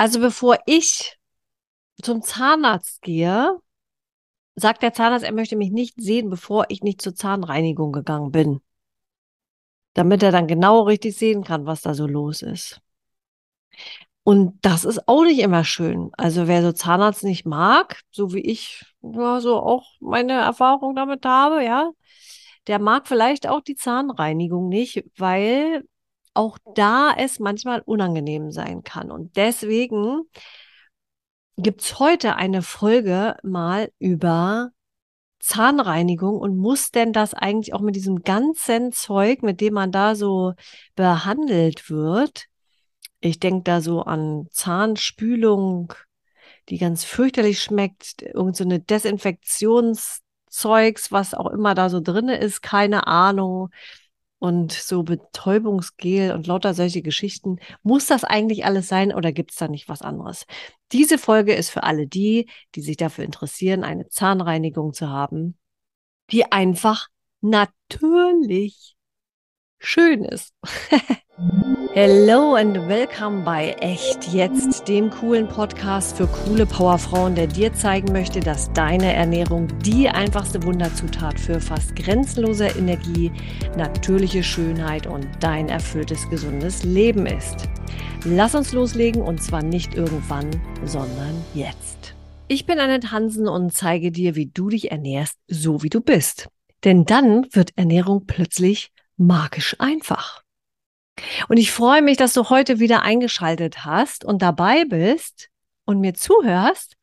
Also bevor ich zum Zahnarzt gehe, sagt der Zahnarzt, er möchte mich nicht sehen, bevor ich nicht zur Zahnreinigung gegangen bin. Damit er dann genau richtig sehen kann, was da so los ist. Und das ist auch nicht immer schön. Also wer so Zahnarzt nicht mag, so wie ich ja, so auch meine Erfahrung damit habe, ja, der mag vielleicht auch die Zahnreinigung nicht, weil auch da es manchmal unangenehm sein kann. Und deswegen gibt es heute eine Folge mal über Zahnreinigung und muss denn das eigentlich auch mit diesem ganzen Zeug, mit dem man da so behandelt wird? Ich denke da so an Zahnspülung, die ganz fürchterlich schmeckt, irgend so Desinfektionszeugs, was auch immer da so drin ist, keine Ahnung und so Betäubungsgel und lauter solche Geschichten. Muss das eigentlich alles sein oder gibt es da nicht was anderes? Diese Folge ist für alle die, die sich dafür interessieren, eine Zahnreinigung zu haben, die einfach natürlich schön ist. Hello and welcome bei Echt Jetzt, dem coolen Podcast für coole Powerfrauen, der dir zeigen möchte, dass deine Ernährung die einfachste Wunderzutat für fast grenzenlose Energie, natürliche Schönheit und dein erfülltes, gesundes Leben ist. Lass uns loslegen und zwar nicht irgendwann, sondern jetzt. Ich bin Annette Hansen und zeige dir, wie du dich ernährst, so wie du bist. Denn dann wird Ernährung plötzlich magisch einfach. Und ich freue mich, dass du heute wieder eingeschaltet hast und dabei bist und mir zuhörst.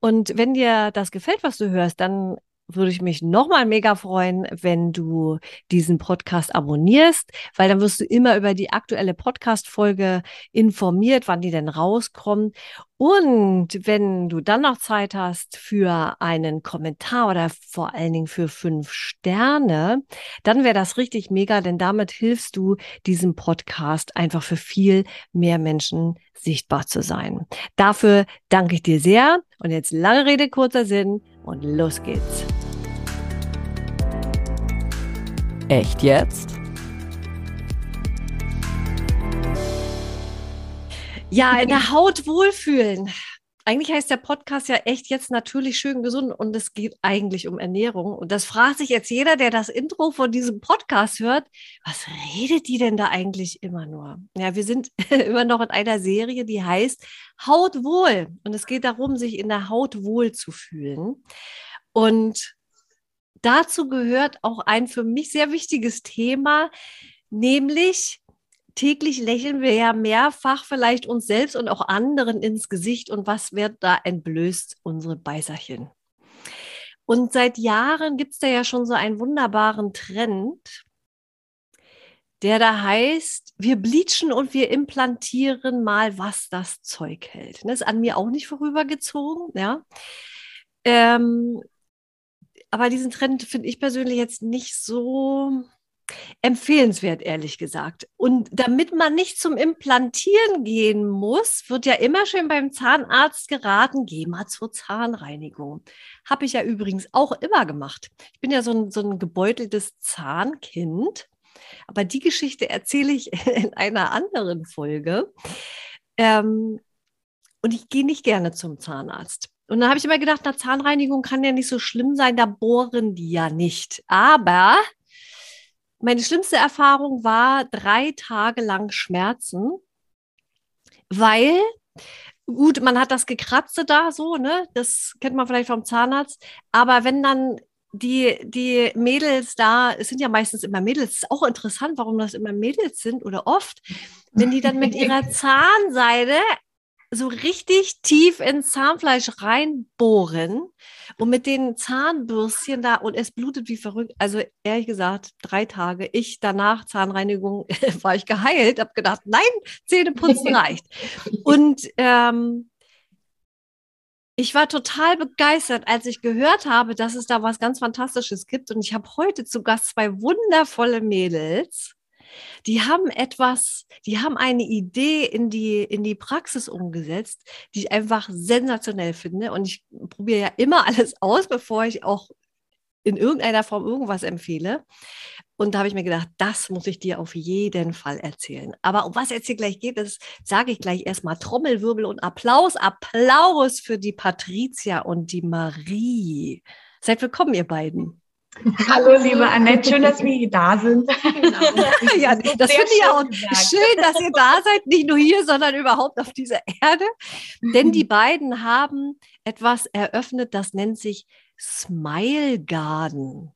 Und wenn dir das gefällt, was du hörst, dann würde ich mich nochmal mega freuen, wenn du diesen Podcast abonnierst, weil dann wirst du immer über die aktuelle Podcast-Folge informiert, wann die denn rauskommt. Und wenn du dann noch Zeit hast für einen Kommentar oder vor allen Dingen für fünf Sterne, dann wäre das richtig mega, denn damit hilfst du diesem Podcast einfach für viel mehr Menschen sichtbar zu sein. Dafür danke ich dir sehr. Und jetzt lange Rede, kurzer Sinn und los geht's. Echt jetzt? Ja, in der Haut wohlfühlen. Eigentlich heißt der Podcast ja echt jetzt natürlich schön gesund und es geht eigentlich um Ernährung. Und das fragt sich jetzt jeder, der das Intro von diesem Podcast hört. Was redet die denn da eigentlich immer nur? Ja, wir sind immer noch in einer Serie, die heißt Haut wohl. Und es geht darum, sich in der Haut wohl zu fühlen. Und dazu gehört auch ein für mich sehr wichtiges Thema, nämlich täglich lächeln wir ja mehrfach vielleicht uns selbst und auch anderen ins Gesicht und was wird da entblößt? Unsere Beißerchen. Und seit Jahren gibt es da ja schon so einen wunderbaren Trend, der da heißt, wir bleachen und wir implantieren mal, was das Zeug hält. Das ist an mir auch nicht vorübergezogen, ja. Ähm, aber diesen Trend finde ich persönlich jetzt nicht so empfehlenswert, ehrlich gesagt. Und damit man nicht zum Implantieren gehen muss, wird ja immer schön beim Zahnarzt geraten, geh mal zur Zahnreinigung. Habe ich ja übrigens auch immer gemacht. Ich bin ja so ein, so ein gebeuteltes Zahnkind. Aber die Geschichte erzähle ich in einer anderen Folge. Ähm, und ich gehe nicht gerne zum Zahnarzt. Und dann habe ich immer gedacht, na, Zahnreinigung kann ja nicht so schlimm sein, da bohren die ja nicht. Aber meine schlimmste Erfahrung war drei Tage lang Schmerzen, weil, gut, man hat das Gekratze da so, ne? Das kennt man vielleicht vom Zahnarzt. Aber wenn dann die, die Mädels da, es sind ja meistens immer Mädels, ist auch interessant, warum das immer Mädels sind oder oft, wenn die dann mit ihrer Zahnseide so richtig tief ins Zahnfleisch reinbohren und mit den Zahnbürstchen da und es blutet wie verrückt. Also ehrlich gesagt, drei Tage. Ich danach Zahnreinigung war ich geheilt, habe gedacht, nein, Zähneputzen reicht. Und ähm, ich war total begeistert, als ich gehört habe, dass es da was ganz Fantastisches gibt. Und ich habe heute zu Gast zwei wundervolle Mädels die haben etwas, die haben eine Idee in die, in die Praxis umgesetzt, die ich einfach sensationell finde. Und ich probiere ja immer alles aus, bevor ich auch in irgendeiner Form irgendwas empfehle. Und da habe ich mir gedacht, das muss ich dir auf jeden Fall erzählen. Aber um was jetzt hier gleich geht, das sage ich gleich erstmal Trommelwirbel und Applaus. Applaus für die Patricia und die Marie. Seid willkommen, ihr beiden. Hallo, liebe Annette, schön, dass wir da sind. Genau. ja, das finde ich auch gesagt. schön, dass ihr da seid, nicht nur hier, sondern überhaupt auf dieser Erde. Denn die beiden haben etwas eröffnet, das nennt sich Smile Garden.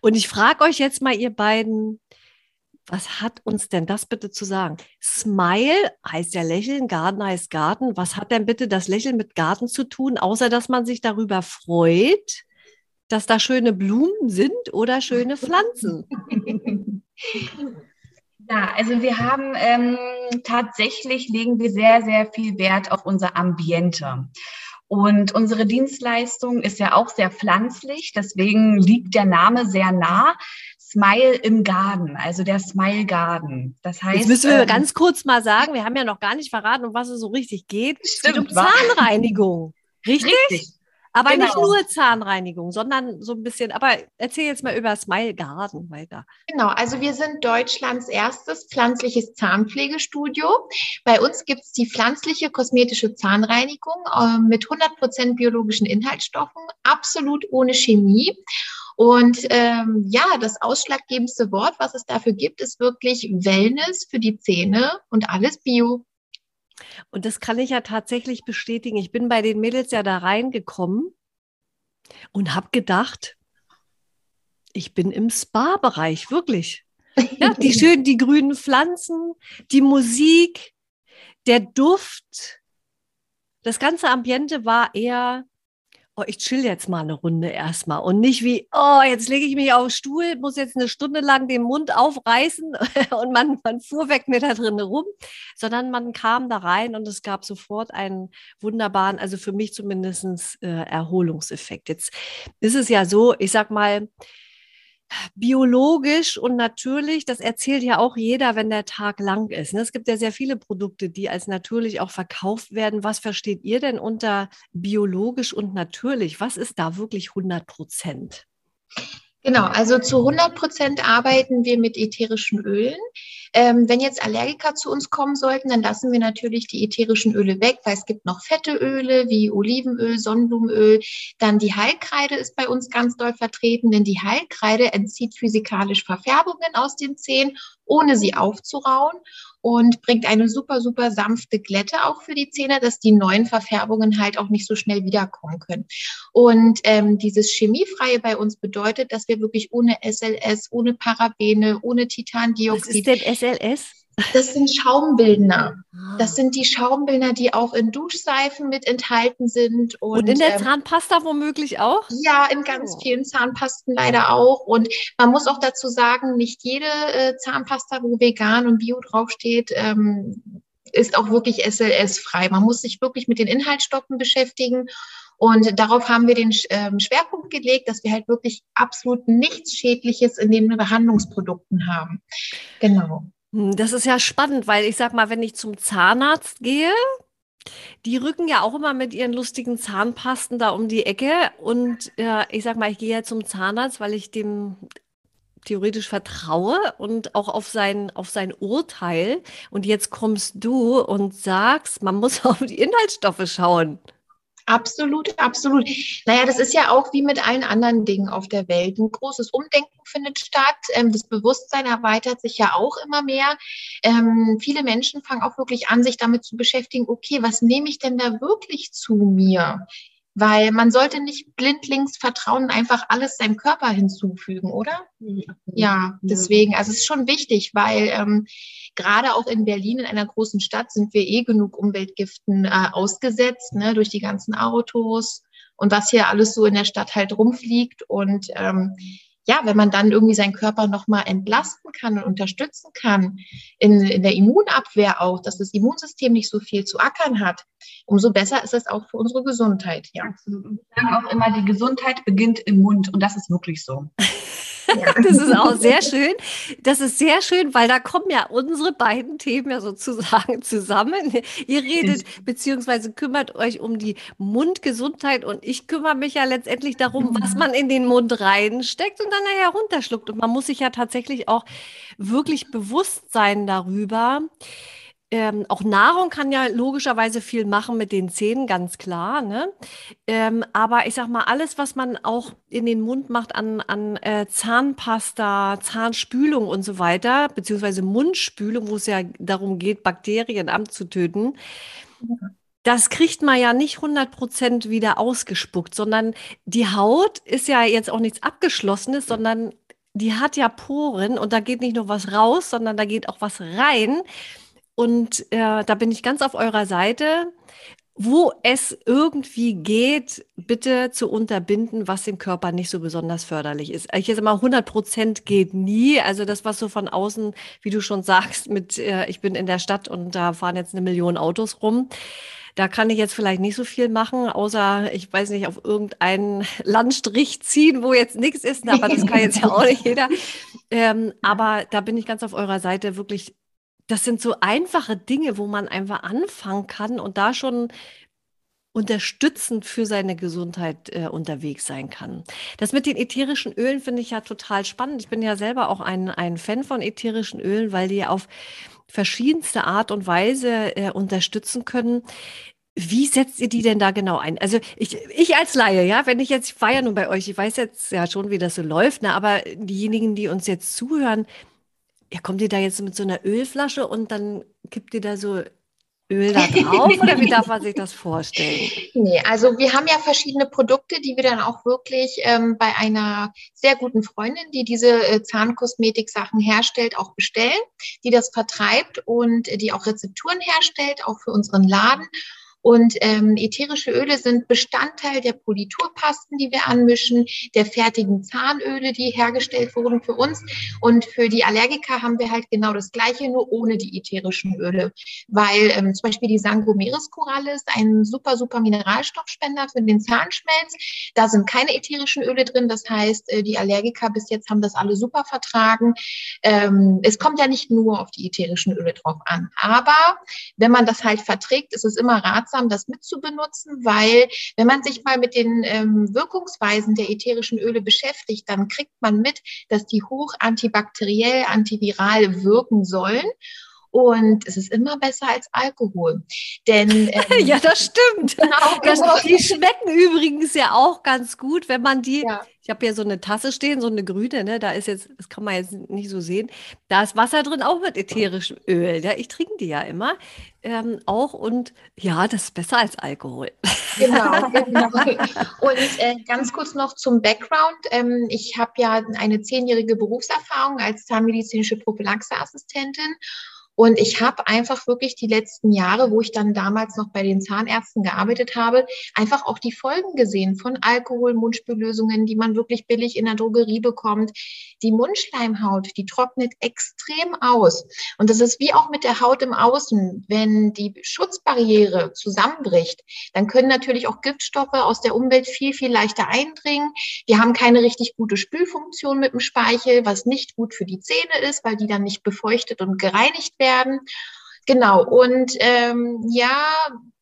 Und ich frage euch jetzt mal, ihr beiden, was hat uns denn das bitte zu sagen? Smile heißt ja Lächeln, Garten heißt Garten. Was hat denn bitte das Lächeln mit Garten zu tun, außer dass man sich darüber freut, dass da schöne Blumen sind oder schöne Pflanzen? Ja, also wir haben ähm, tatsächlich legen wir sehr, sehr viel Wert auf unser Ambiente. Und unsere Dienstleistung ist ja auch sehr pflanzlich, deswegen liegt der Name sehr nah. Smile im Garten, also der Smile Garden. Das heißt. Jetzt müssen wir ähm, ganz kurz mal sagen, wir haben ja noch gar nicht verraten, um was es so richtig geht. Stimmt, es geht um Zahnreinigung. Richtig? Richtig. Aber genau. nicht nur Zahnreinigung, sondern so ein bisschen, aber erzähl jetzt mal über Smile Garden weiter. Genau, also wir sind Deutschlands erstes pflanzliches Zahnpflegestudio. Bei uns gibt es die pflanzliche kosmetische Zahnreinigung äh, mit 100% biologischen Inhaltsstoffen, absolut ohne Chemie. Und ähm, ja, das ausschlaggebendste Wort, was es dafür gibt, ist wirklich Wellness für die Zähne und alles Bio. Und das kann ich ja tatsächlich bestätigen. Ich bin bei den Mädels ja da reingekommen und habe gedacht, ich bin im Spa-Bereich, wirklich. Ja, die schönen, die grünen Pflanzen, die Musik, der Duft. Das ganze Ambiente war eher oh, ich chill jetzt mal eine Runde erstmal und nicht wie, oh, jetzt lege ich mich auf den Stuhl, muss jetzt eine Stunde lang den Mund aufreißen und man, man fuhr weg mir da drin rum, sondern man kam da rein und es gab sofort einen wunderbaren, also für mich zumindest äh, Erholungseffekt. Jetzt ist es ja so, ich sag mal, biologisch und natürlich, das erzählt ja auch jeder, wenn der Tag lang ist. Ne? Es gibt ja sehr viele Produkte, die als natürlich auch verkauft werden. Was versteht ihr denn unter biologisch und natürlich? Was ist da wirklich 100 Prozent? Genau, also zu 100 Prozent arbeiten wir mit ätherischen Ölen. Ähm, wenn jetzt Allergiker zu uns kommen sollten, dann lassen wir natürlich die ätherischen Öle weg, weil es gibt noch fette Öle wie Olivenöl, Sonnenblumenöl. Dann die Heilkreide ist bei uns ganz doll vertreten, denn die Heilkreide entzieht physikalisch Verfärbungen aus den Zähnen, ohne sie aufzurauen und bringt eine super, super sanfte Glätte auch für die Zähne, dass die neuen Verfärbungen halt auch nicht so schnell wiederkommen können. Und ähm, dieses Chemiefreie bei uns bedeutet, dass wir wirklich ohne SLS, ohne Parabene, ohne Titandioxid. Was ist denn SLS? Das sind Schaumbildner. Ah. Das sind die Schaumbildner, die auch in Duschseifen mit enthalten sind. Und, und in der ähm, Zahnpasta womöglich auch? Ja, in ganz oh. vielen Zahnpasten leider auch. Und man muss auch dazu sagen, nicht jede äh, Zahnpasta, wo vegan und bio draufsteht, ähm, ist auch wirklich SLS-frei. Man muss sich wirklich mit den Inhaltsstoffen beschäftigen. Und darauf haben wir den ähm, Schwerpunkt gelegt, dass wir halt wirklich absolut nichts Schädliches in den Behandlungsprodukten haben. Genau. Hm, das ist ja spannend, weil ich sag mal, wenn ich zum Zahnarzt gehe, die rücken ja auch immer mit ihren lustigen Zahnpasten da um die Ecke. Und äh, ich sag mal, ich gehe ja zum Zahnarzt, weil ich dem theoretisch vertraue und auch auf sein, auf sein Urteil. Und jetzt kommst du und sagst, man muss auf die Inhaltsstoffe schauen. Absolut, absolut. Naja, das ist ja auch wie mit allen anderen Dingen auf der Welt. Ein großes Umdenken findet statt. Ähm, das Bewusstsein erweitert sich ja auch immer mehr. Ähm, viele Menschen fangen auch wirklich an, sich damit zu beschäftigen, okay, was nehme ich denn da wirklich zu mir? Weil man sollte nicht blindlings vertrauen, und einfach alles seinem Körper hinzufügen, oder? Ja, deswegen, also es ist schon wichtig, weil ähm, gerade auch in Berlin, in einer großen Stadt, sind wir eh genug Umweltgiften äh, ausgesetzt, ne, durch die ganzen Autos und was hier alles so in der Stadt halt rumfliegt. Und ähm, ja, wenn man dann irgendwie seinen Körper nochmal entlasten kann und unterstützen kann, in, in der Immunabwehr auch, dass das Immunsystem nicht so viel zu ackern hat, umso besser ist es auch für unsere Gesundheit. Ja. Absolut. Und wir sagen auch immer, die Gesundheit beginnt im Mund und das ist wirklich so. Ja. Das ist auch sehr schön. Das ist sehr schön, weil da kommen ja unsere beiden Themen ja sozusagen zusammen. Ihr redet beziehungsweise kümmert euch um die Mundgesundheit und ich kümmere mich ja letztendlich darum, was man in den Mund reinsteckt und dann nachher runterschluckt. Und man muss sich ja tatsächlich auch wirklich bewusst sein darüber, ähm, auch Nahrung kann ja logischerweise viel machen mit den Zähnen, ganz klar. Ne? Ähm, aber ich sag mal, alles, was man auch in den Mund macht an, an äh, Zahnpasta, Zahnspülung und so weiter, beziehungsweise Mundspülung, wo es ja darum geht, Bakterien abzutöten, das kriegt man ja nicht 100% wieder ausgespuckt, sondern die Haut ist ja jetzt auch nichts Abgeschlossenes, sondern die hat ja Poren und da geht nicht nur was raus, sondern da geht auch was rein. Und äh, da bin ich ganz auf eurer Seite. Wo es irgendwie geht, bitte zu unterbinden, was dem Körper nicht so besonders förderlich ist. Ich jetzt mal 100 Prozent geht nie. Also das, was so von außen, wie du schon sagst, mit äh, ich bin in der Stadt und da fahren jetzt eine Million Autos rum. Da kann ich jetzt vielleicht nicht so viel machen, außer ich weiß nicht, auf irgendeinen Landstrich ziehen, wo jetzt nichts ist. Aber das kann jetzt ja auch nicht jeder. Ähm, aber da bin ich ganz auf eurer Seite wirklich das sind so einfache Dinge, wo man einfach anfangen kann und da schon unterstützend für seine Gesundheit äh, unterwegs sein kann. Das mit den ätherischen Ölen finde ich ja total spannend. Ich bin ja selber auch ein, ein Fan von ätherischen Ölen, weil die auf verschiedenste Art und Weise äh, unterstützen können. Wie setzt ihr die denn da genau ein? Also ich, ich als Laie, ja, wenn ich jetzt, war ja nun bei euch, ich weiß jetzt ja schon, wie das so läuft, ne, aber diejenigen, die uns jetzt zuhören, ja, kommt ihr da jetzt mit so einer Ölflasche und dann kippt ihr da so Öl da drauf oder wie darf man sich das vorstellen? Nee, also wir haben ja verschiedene Produkte, die wir dann auch wirklich ähm, bei einer sehr guten Freundin, die diese äh, Zahnkosmetik-Sachen herstellt, auch bestellen, die das vertreibt und äh, die auch Rezepturen herstellt, auch für unseren Laden. Und ähm, ätherische Öle sind Bestandteil der Politurpasten, die wir anmischen, der fertigen Zahnöle, die hergestellt wurden für uns. Und für die Allergiker haben wir halt genau das Gleiche, nur ohne die ätherischen Öle. Weil ähm, zum Beispiel die Sangomeres-Koralle ist ein super, super Mineralstoffspender für den Zahnschmelz. Da sind keine ätherischen Öle drin. Das heißt, äh, die Allergiker bis jetzt haben das alle super vertragen. Ähm, es kommt ja nicht nur auf die ätherischen Öle drauf an. Aber wenn man das halt verträgt, ist es immer ratsam, ratsam, das mitzubenutzen, weil wenn man sich mal mit den ähm, Wirkungsweisen der ätherischen Öle beschäftigt, dann kriegt man mit, dass die hoch antibakteriell, antiviral wirken sollen. Und es ist immer besser als Alkohol. Denn ähm, ja, das stimmt. Genau, das. Die schmecken übrigens ja auch ganz gut, wenn man die. Ja. Ich habe hier so eine Tasse stehen, so eine grüne, ne? Da ist jetzt, das kann man jetzt nicht so sehen. Da ist Wasser drin, auch mit ätherischem Öl. Ja? Ich trinke die ja immer ähm, auch und ja, das ist besser als Alkohol. Genau, genau. Und äh, ganz kurz noch zum Background. Ähm, ich habe ja eine zehnjährige Berufserfahrung als zahnmedizinische Prophylaxeassistentin und ich habe einfach wirklich die letzten Jahre, wo ich dann damals noch bei den Zahnärzten gearbeitet habe, einfach auch die Folgen gesehen von Alkohol, Mundspüllösungen, die man wirklich billig in der Drogerie bekommt. Die Mundschleimhaut, die trocknet extrem aus. Und das ist wie auch mit der Haut im Außen. Wenn die Schutzbarriere zusammenbricht, dann können natürlich auch Giftstoffe aus der Umwelt viel, viel leichter eindringen. Wir haben keine richtig gute Spülfunktion mit dem Speichel, was nicht gut für die Zähne ist, weil die dann nicht befeuchtet und gereinigt werden werden. Genau, und ähm, ja,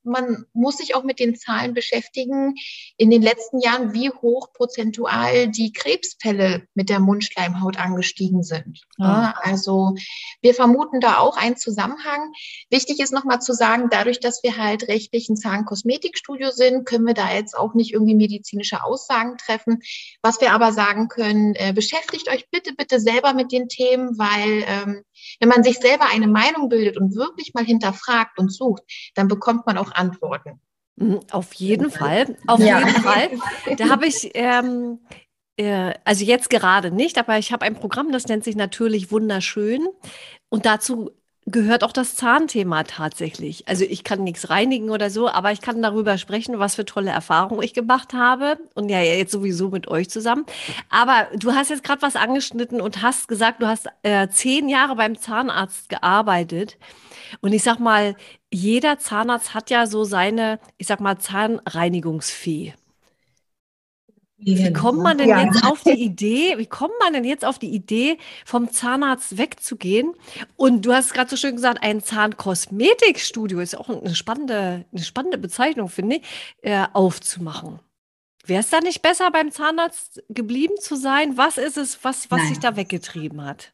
man muss sich auch mit den Zahlen beschäftigen in den letzten Jahren, wie hoch prozentual die Krebsfälle mit der Mundschleimhaut angestiegen sind. Ja. Also wir vermuten da auch einen Zusammenhang. Wichtig ist nochmal zu sagen, dadurch, dass wir halt rechtlich ein Zahnkosmetikstudio sind, können wir da jetzt auch nicht irgendwie medizinische Aussagen treffen. Was wir aber sagen können, äh, beschäftigt euch bitte, bitte selber mit den Themen, weil ähm, wenn man sich selber eine Meinung bildet und wirklich mal hinterfragt und sucht, dann bekommt man auch Antworten. Mhm, auf jeden Fall, auf ja. jeden Fall. Da habe ich, ähm, äh, also jetzt gerade nicht, aber ich habe ein Programm, das nennt sich natürlich wunderschön. Und dazu gehört auch das Zahnthema tatsächlich. Also ich kann nichts reinigen oder so, aber ich kann darüber sprechen, was für tolle Erfahrungen ich gemacht habe und ja jetzt sowieso mit euch zusammen. Aber du hast jetzt gerade was angeschnitten und hast gesagt, du hast äh, zehn Jahre beim Zahnarzt gearbeitet. Und ich sag mal, jeder Zahnarzt hat ja so seine, ich sag mal, Zahnreinigungsfee. Wie kommt man denn ja. jetzt auf die Idee, wie kommt man denn jetzt auf die Idee, vom Zahnarzt wegzugehen? Und du hast gerade so schön gesagt, ein Zahnkosmetikstudio ist auch eine spannende, eine spannende Bezeichnung, finde ich, äh, aufzumachen. Wäre es da nicht besser, beim Zahnarzt geblieben zu sein? Was ist es, was, was sich da weggetrieben hat?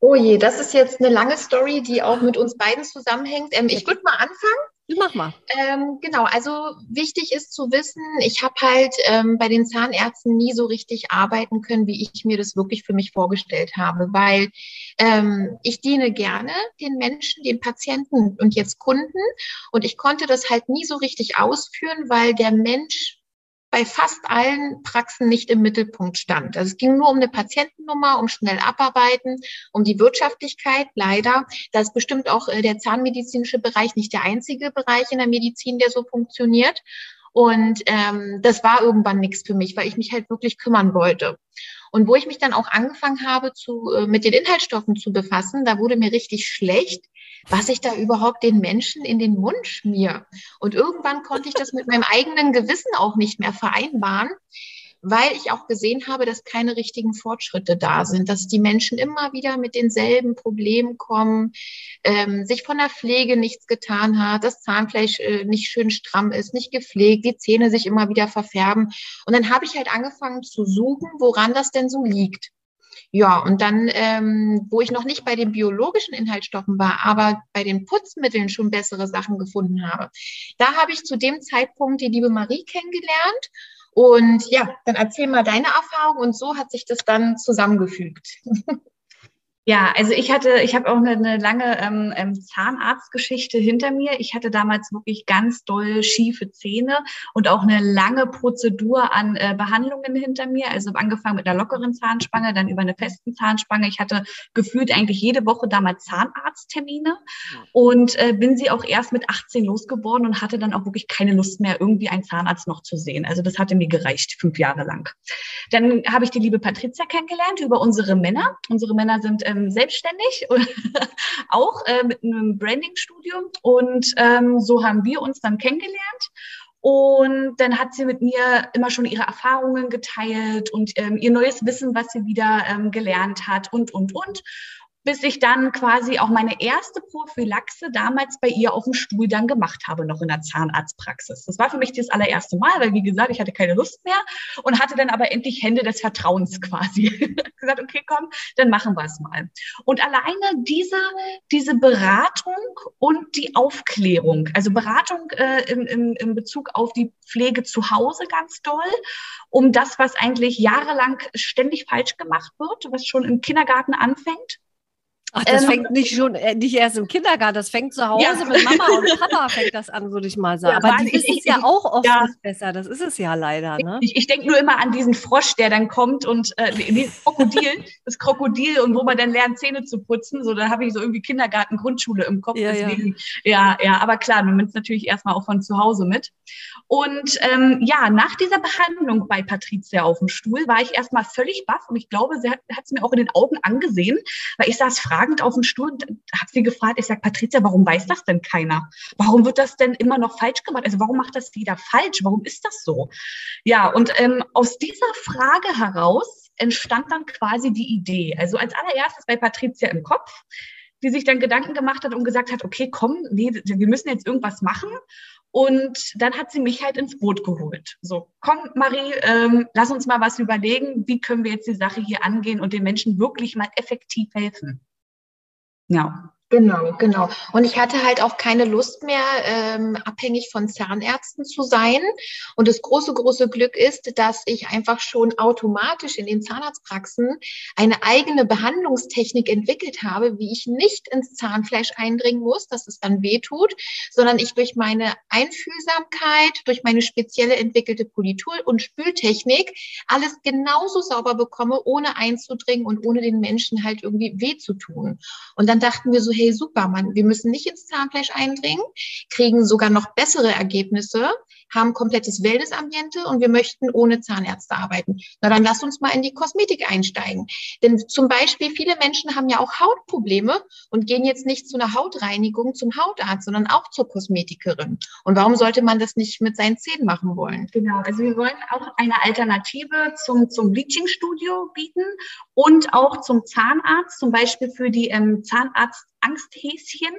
Oh je, das ist jetzt eine lange Story, die auch mit uns beiden zusammenhängt. Ähm, ich würde mal anfangen. Mach mal. Ähm, genau, also wichtig ist zu wissen, ich habe halt ähm, bei den Zahnärzten nie so richtig arbeiten können, wie ich mir das wirklich für mich vorgestellt habe, weil ähm, ich diene gerne den Menschen, den Patienten und jetzt Kunden und ich konnte das halt nie so richtig ausführen, weil der Mensch bei fast allen Praxen nicht im Mittelpunkt stand. Also es ging nur um eine Patientennummer, um schnell abarbeiten, um die Wirtschaftlichkeit. Leider, da ist bestimmt auch äh, der zahnmedizinische Bereich nicht der einzige Bereich in der Medizin, der so funktioniert. Und ähm, das war irgendwann nichts für mich, weil ich mich halt wirklich kümmern wollte. Und wo ich mich dann auch angefangen habe, zu, äh, mit den Inhaltsstoffen zu befassen, da wurde mir richtig schlecht, was ich da überhaupt den Menschen in den Mund schmier. Und irgendwann konnte ich das mit meinem eigenen Gewissen auch nicht mehr vereinbaren weil ich auch gesehen habe, dass keine richtigen Fortschritte da sind, dass die Menschen immer wieder mit denselben Problemen kommen, ähm, sich von der Pflege nichts getan hat, das Zahnfleisch äh, nicht schön stramm ist, nicht gepflegt, die Zähne sich immer wieder verfärben. Und dann habe ich halt angefangen zu suchen, woran das denn so liegt. Ja, und dann, ähm, wo ich noch nicht bei den biologischen Inhaltsstoffen war, aber bei den Putzmitteln schon bessere Sachen gefunden habe, da habe ich zu dem Zeitpunkt die liebe Marie kennengelernt und ja, dann erzähl mal deine Erfahrung und so hat sich das dann zusammengefügt. Ja, also ich hatte, ich habe auch eine, eine lange ähm, ähm, Zahnarztgeschichte hinter mir. Ich hatte damals wirklich ganz doll schiefe Zähne und auch eine lange Prozedur an äh, Behandlungen hinter mir. Also angefangen mit einer lockeren Zahnspange, dann über eine festen Zahnspange. Ich hatte gefühlt eigentlich jede Woche damals Zahnarzttermine und äh, bin sie auch erst mit 18 losgeworden und hatte dann auch wirklich keine Lust mehr, irgendwie einen Zahnarzt noch zu sehen. Also das hatte mir gereicht, fünf Jahre lang. Dann habe ich die liebe Patricia kennengelernt über unsere Männer. Unsere Männer sind ähm, selbstständig, auch äh, mit einem Branding-Studium. Und ähm, so haben wir uns dann kennengelernt. Und dann hat sie mit mir immer schon ihre Erfahrungen geteilt und ähm, ihr neues Wissen, was sie wieder ähm, gelernt hat und, und, und bis ich dann quasi auch meine erste Prophylaxe damals bei ihr auf dem Stuhl dann gemacht habe, noch in der Zahnarztpraxis. Das war für mich das allererste Mal, weil wie gesagt, ich hatte keine Lust mehr und hatte dann aber endlich Hände des Vertrauens quasi. gesagt, okay, komm, dann machen wir es mal. Und alleine diese, diese Beratung und die Aufklärung, also Beratung äh, im, im, im Bezug auf die Pflege zu Hause ganz doll, um das, was eigentlich jahrelang ständig falsch gemacht wird, was schon im Kindergarten anfängt, Ach, das ähm, fängt nicht schon, äh, nicht erst im Kindergarten, das fängt zu Hause ja. mit Mama und Papa fängt das an, würde ich mal sagen. Ja, Aber die wissen es ja auch oft ja. nicht besser, das ist es ja leider. Ne? Ich, ich denke nur immer an diesen Frosch, der dann kommt und äh, das Krokodil, das Krokodil und wo man dann lernt, Zähne zu putzen. So, da habe ich so irgendwie Kindergarten, Grundschule im Kopf. Ja, deswegen, ja. ja, ja, aber klar, man nimmt es natürlich erstmal auch von zu Hause mit. Und ähm, ja, nach dieser Behandlung bei Patricia auf dem Stuhl war ich erstmal völlig baff und ich glaube, sie hat es mir auch in den Augen angesehen, weil ich saß fragend fragend auf dem Stuhl und habe sie gefragt, ich sage, Patricia, warum weiß das denn keiner? Warum wird das denn immer noch falsch gemacht? Also warum macht das jeder falsch? Warum ist das so? Ja, und ähm, aus dieser Frage heraus entstand dann quasi die Idee. Also als allererstes bei Patricia im Kopf, die sich dann Gedanken gemacht hat und gesagt hat, okay, komm, nee, wir müssen jetzt irgendwas machen. Und dann hat sie mich halt ins Boot geholt. So, komm, Marie, ähm, lass uns mal was überlegen. Wie können wir jetzt die Sache hier angehen und den Menschen wirklich mal effektiv helfen? Ja. Genau, genau. Und ich hatte halt auch keine Lust mehr, ähm, abhängig von Zahnärzten zu sein. Und das große, große Glück ist, dass ich einfach schon automatisch in den Zahnarztpraxen eine eigene Behandlungstechnik entwickelt habe, wie ich nicht ins Zahnfleisch eindringen muss, dass es dann weh tut, sondern ich durch meine Einfühlsamkeit, durch meine spezielle entwickelte Politur- und Spültechnik alles genauso sauber bekomme, ohne einzudringen und ohne den Menschen halt irgendwie weh zu tun. Und dann dachten wir so, super, man, wir müssen nicht ins Zahnfleisch eindringen, kriegen sogar noch bessere Ergebnisse, haben komplettes Wellnessambiente und wir möchten ohne Zahnärzte arbeiten. Na dann lass uns mal in die Kosmetik einsteigen. Denn zum Beispiel viele Menschen haben ja auch Hautprobleme und gehen jetzt nicht zu einer Hautreinigung zum Hautarzt, sondern auch zur Kosmetikerin. Und warum sollte man das nicht mit seinen Zähnen machen wollen? Genau, also wir wollen auch eine Alternative zum, zum Bleaching-Studio bieten und auch zum Zahnarzt, zum Beispiel für die ähm, Zahnarzt Angsthäschen,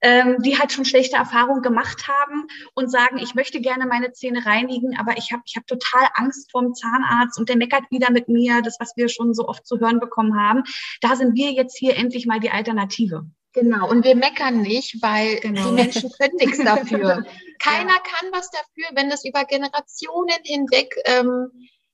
ähm, die halt schon schlechte Erfahrungen gemacht haben und sagen, ich möchte gerne meine Zähne reinigen, aber ich habe ich hab total Angst vorm Zahnarzt und der meckert wieder mit mir, das, was wir schon so oft zu hören bekommen haben. Da sind wir jetzt hier endlich mal die Alternative. Genau, und wir meckern nicht, weil genau. die Menschen können nichts dafür. Keiner ja. kann was dafür, wenn das über Generationen hinweg ähm,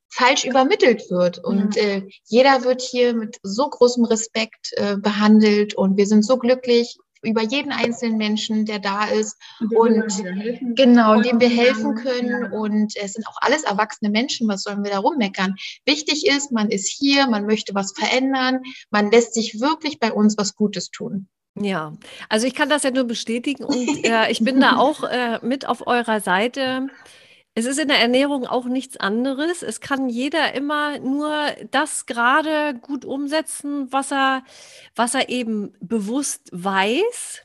falsch übermittelt wird. Und ja. äh, jeder wird hier mit so großem Respekt äh, behandelt und wir sind so glücklich über jeden einzelnen Menschen, der da ist und, und genau, dem wir helfen können. Und es sind auch alles erwachsene Menschen. Was sollen wir da rummeckern? Wichtig ist, man ist hier, man möchte was verändern, man lässt sich wirklich bei uns was Gutes tun. Ja, also ich kann das ja nur bestätigen und äh, ich bin da auch äh, mit auf eurer Seite. Es ist in der Ernährung auch nichts anderes. Es kann jeder immer nur das gerade gut umsetzen, was er, was er eben bewusst weiß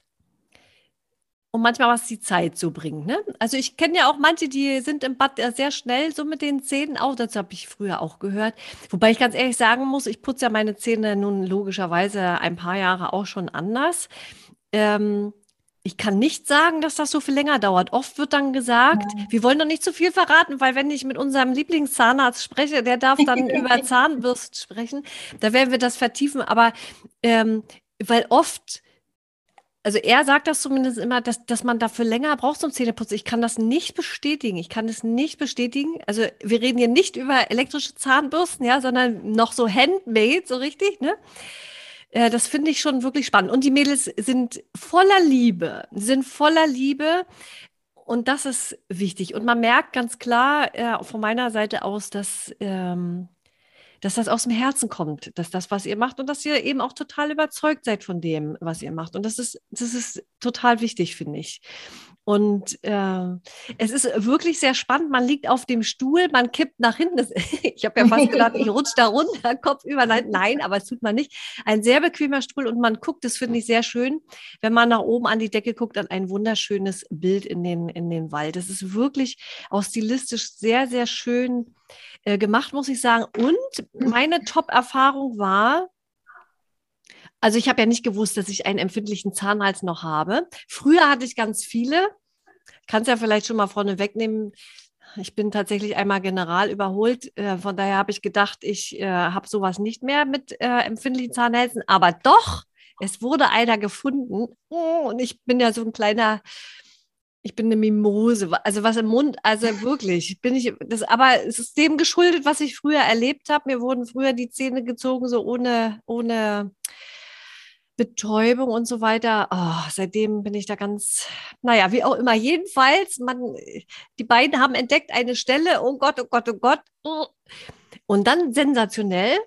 und manchmal was die Zeit so bringt. Ne? Also ich kenne ja auch manche, die sind im Bad sehr schnell so mit den Zähnen auch. Das habe ich früher auch gehört. Wobei ich ganz ehrlich sagen muss, ich putze ja meine Zähne nun logischerweise ein paar Jahre auch schon anders. Ähm, ich kann nicht sagen, dass das so viel länger dauert. Oft wird dann gesagt, ja. wir wollen doch nicht zu viel verraten, weil wenn ich mit unserem Lieblingszahnarzt spreche, der darf dann über Zahnbürst sprechen. Da werden wir das vertiefen. Aber ähm, weil oft, also er sagt das zumindest immer, dass, dass man dafür länger braucht zum Zähneputzen. Ich kann das nicht bestätigen. Ich kann das nicht bestätigen. Also wir reden hier nicht über elektrische Zahnbürsten, ja, sondern noch so handmade, so richtig, ne? Äh, das finde ich schon wirklich spannend. Und die Mädels sind voller Liebe, sind voller Liebe. Und das ist wichtig. Und man merkt ganz klar äh, von meiner Seite aus, dass, ähm, dass das aus dem Herzen kommt, dass das, was ihr macht und dass ihr eben auch total überzeugt seid von dem, was ihr macht. Und das ist, das ist total wichtig, finde ich. Und äh, es ist wirklich sehr spannend. Man liegt auf dem Stuhl, man kippt nach hinten. ich habe ja fast gedacht, ich rutsche da runter, Kopf über. Nein, aber es tut man nicht. Ein sehr bequemer Stuhl und man guckt, das finde ich sehr schön, wenn man nach oben an die Decke guckt, an ein wunderschönes Bild in den, in den Wald. Das ist wirklich auch stilistisch sehr, sehr schön äh, gemacht, muss ich sagen. Und meine Top-Erfahrung war, also ich habe ja nicht gewusst, dass ich einen empfindlichen Zahnhals noch habe. Früher hatte ich ganz viele. Kannst ja vielleicht schon mal vorne wegnehmen. Ich bin tatsächlich einmal general überholt. Äh, von daher habe ich gedacht, ich äh, habe sowas nicht mehr mit äh, empfindlichen Zahnhälsen. Aber doch, es wurde einer gefunden. Oh, und ich bin ja so ein kleiner, ich bin eine Mimose. Also was im Mund, also wirklich, bin ich, das, aber es ist dem geschuldet, was ich früher erlebt habe. Mir wurden früher die Zähne gezogen, so ohne, ohne Betäubung und so weiter. Oh, seitdem bin ich da ganz, naja, wie auch immer. Jedenfalls, man, die beiden haben entdeckt eine Stelle, oh Gott, oh Gott, oh Gott. Und dann sensationell,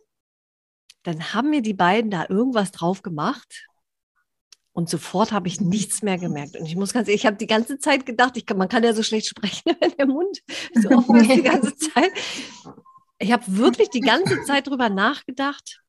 dann haben mir die beiden da irgendwas drauf gemacht. Und sofort habe ich nichts mehr gemerkt. Und ich muss ganz ehrlich, ich habe die ganze Zeit gedacht, ich kann, man kann ja so schlecht sprechen, wenn der Mund so offen ist die ganze Zeit. Ich habe wirklich die ganze Zeit drüber nachgedacht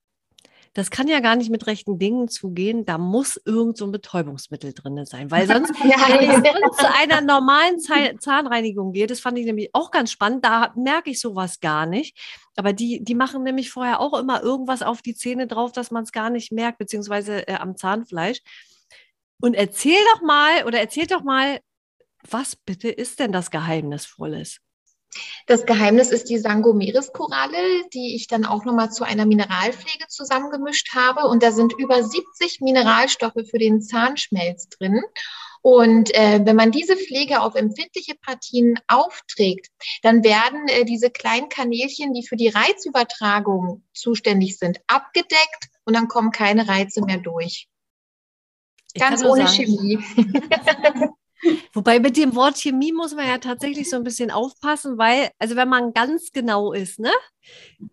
das kann ja gar nicht mit rechten Dingen zugehen. Da muss irgend so ein Betäubungsmittel drin sein, weil sonst, ja. wenn es zu einer normalen Zahnreinigung geht, das fand ich nämlich auch ganz spannend, da merke ich sowas gar nicht. Aber die, die machen nämlich vorher auch immer irgendwas auf die Zähne drauf, dass man es gar nicht merkt, beziehungsweise äh, am Zahnfleisch. Und erzähl doch mal oder erzähl doch mal, was bitte ist denn das Geheimnisvolles? Das Geheimnis ist die Sangomeris-Koralle, die ich dann auch nochmal zu einer Mineralpflege zusammengemischt habe. Und da sind über 70 Mineralstoffe für den Zahnschmelz drin. Und äh, wenn man diese Pflege auf empfindliche Partien aufträgt, dann werden äh, diese kleinen Kanälchen, die für die Reizübertragung zuständig sind, abgedeckt und dann kommen keine Reize mehr durch. Ganz ohne sagen, Chemie. Wobei mit dem Wort Chemie muss man ja tatsächlich so ein bisschen aufpassen, weil, also wenn man ganz genau ist, ne,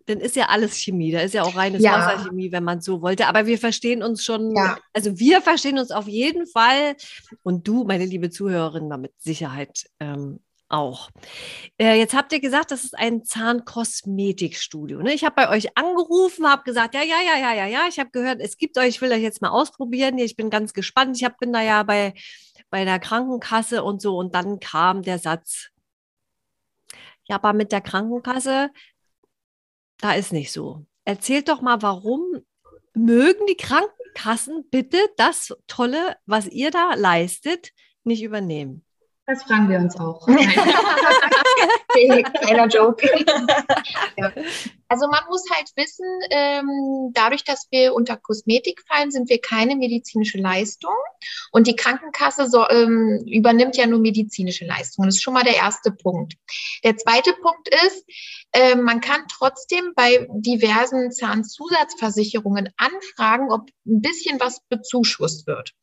dann ist ja alles Chemie. Da ist ja auch reines Ja. Wasserchemie, wenn man so wollte. Aber wir verstehen uns schon, Ja. also wir verstehen uns auf jeden Fall und du, meine liebe Zuhörerin, mal mit Sicherheit ähm, auch. Äh, jetzt habt ihr gesagt, das ist ein Zahnkosmetikstudio. Ne? Ich habe bei euch angerufen, habe gesagt, ja, ja, ja, ja, ja, ja. Ich habe gehört, es gibt euch, ich will euch jetzt mal ausprobieren. Ich bin ganz gespannt. Ich hab, bin da ja bei, bei der Krankenkasse und so. Und dann kam der Satz, ja, aber mit der Krankenkasse, da ist nicht so. Erzählt doch mal, warum mögen die Krankenkassen bitte das Tolle, was ihr da leistet, nicht übernehmen? Das fragen wir uns auch. Kleiner Joke. ja. Also man muss halt wissen, ähm, dadurch, dass wir unter Kosmetik fallen, sind wir keine medizinische Leistung. Und die Krankenkasse so, ähm, übernimmt ja nur medizinische Leistungen. Das ist schon mal der erste Punkt. Der zweite Punkt ist, äh, man kann trotzdem bei diversen Zahnzusatzversicherungen anfragen, ob ein bisschen was bezuschusst wird.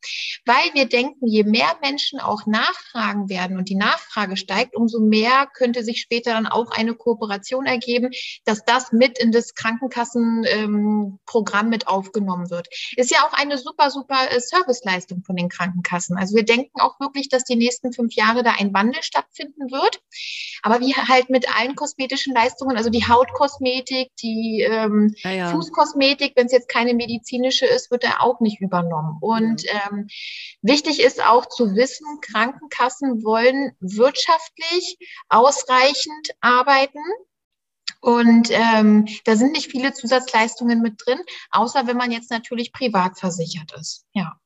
Weil wir denken, je mehr Menschen auch nachfragen werden und die Nachfrage steigt, umso mehr könnte sich später dann auch eine Kooperation ergeben, dass das mit in das Krankenkassenprogramm mit aufgenommen wird. Ist ja auch eine super, super äh, Serviceleistung von den Krankenkassen. Also wir denken auch wirklich, dass die nächsten fünf Jahre da ein Wandel stattfinden wird. Aber wie halt mit allen kosmetischen Leistungen, also die Hautkosmetik, die ähm, Ja, ja. Fußkosmetik, wenn es jetzt keine medizinische ist, wird er auch nicht übernommen. Und ähm, wichtig ist auch zu wissen, Krankenkassen wollen wirtschaftlich ausreichend arbeiten. Und ähm, da sind nicht viele Zusatzleistungen mit drin, außer wenn man jetzt natürlich privat versichert ist. Ja.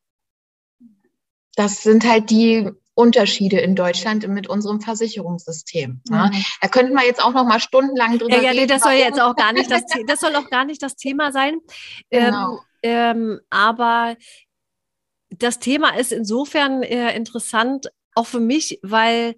Das sind halt die Unterschiede in Deutschland mit unserem Versicherungssystem. Ne? Da könnten wir jetzt auch noch mal stundenlang drüber Ja, ja, nee, reden. das soll jetzt auch gar nicht das, das soll auch gar nicht das Thema sein. Genau. Ähm, ähm, aber das Thema ist insofern äh, interessant, auch für mich, weil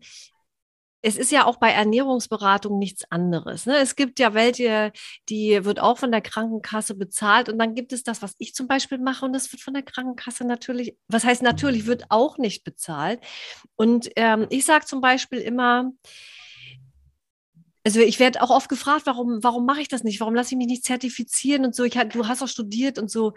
es ist ja auch bei Ernährungsberatung nichts anderes. Ne? Es gibt ja welche, die wird auch von der Krankenkasse bezahlt und dann gibt es das, was ich zum Beispiel mache und das wird von der Krankenkasse natürlich, was heißt natürlich, wird auch nicht bezahlt. Und ähm, ich sage zum Beispiel immer, also ich werde auch oft gefragt, warum, warum mache ich das nicht? Warum lasse ich mich nicht zertifizieren und so? Ich, du hast auch studiert und so.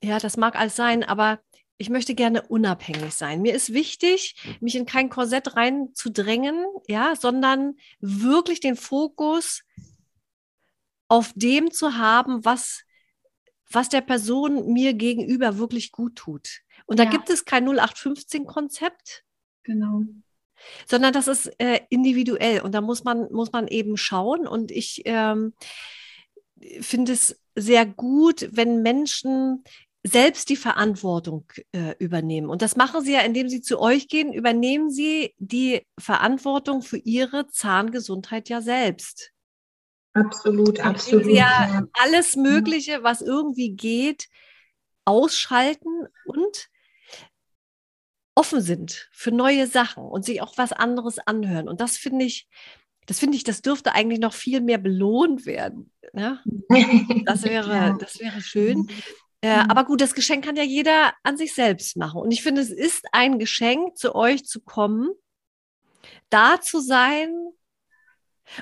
Ja, das mag alles sein, aber ich möchte gerne unabhängig sein. Mir ist wichtig, mich in kein Korsett reinzudrängen, ja, sondern wirklich den Fokus auf dem zu haben, was, was der Person mir gegenüber wirklich gut tut. Und da Ja. gibt es kein 0815-Konzept, Genau. sondern das ist äh, individuell und da muss man, muss man eben schauen. Und ich ähm, finde es sehr gut, wenn Menschen selbst die Verantwortung äh, übernehmen. Und das machen sie ja, indem sie zu euch gehen, übernehmen sie die Verantwortung für ihre Zahngesundheit ja selbst. Absolut, absolut. sie ja alles Mögliche, was irgendwie geht, ausschalten und offen sind für neue Sachen und sich auch was anderes anhören. Und das finde ich, das finde ich, das dürfte eigentlich noch viel mehr belohnt werden. Ja? Das wäre, Ja. das wäre schön. Äh, aber gut, das Geschenk kann ja jeder an sich selbst machen. Und ich finde, es ist ein Geschenk, zu euch zu kommen, da zu sein.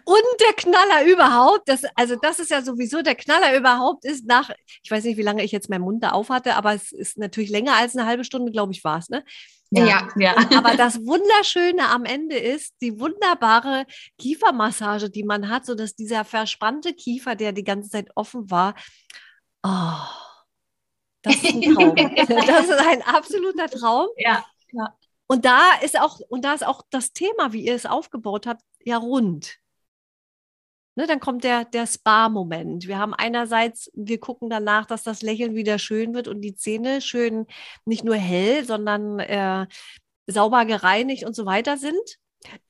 Und der Knaller überhaupt, das, also das ist ja sowieso der Knaller überhaupt, ist nach, ich weiß nicht, wie lange ich jetzt meinen Mund da auf hatte, aber es ist natürlich länger als eine halbe Stunde, glaube ich, war es, ne? Ja, ja. Aber das Wunderschöne am Ende ist die wunderbare Kiefermassage, die man hat, sodass dieser verspannte Kiefer, der die ganze Zeit offen war, oh, das ist ein Traum. Das ist ein absoluter Traum. Ja. Und da ist auch, und da ist auch das Thema, wie ihr es aufgebaut habt, ja rund. Ne, dann kommt der, der Spa-Moment. Wir haben einerseits, wir gucken danach, dass das Lächeln wieder schön wird und die Zähne schön nicht nur hell, sondern äh, sauber gereinigt und so weiter sind.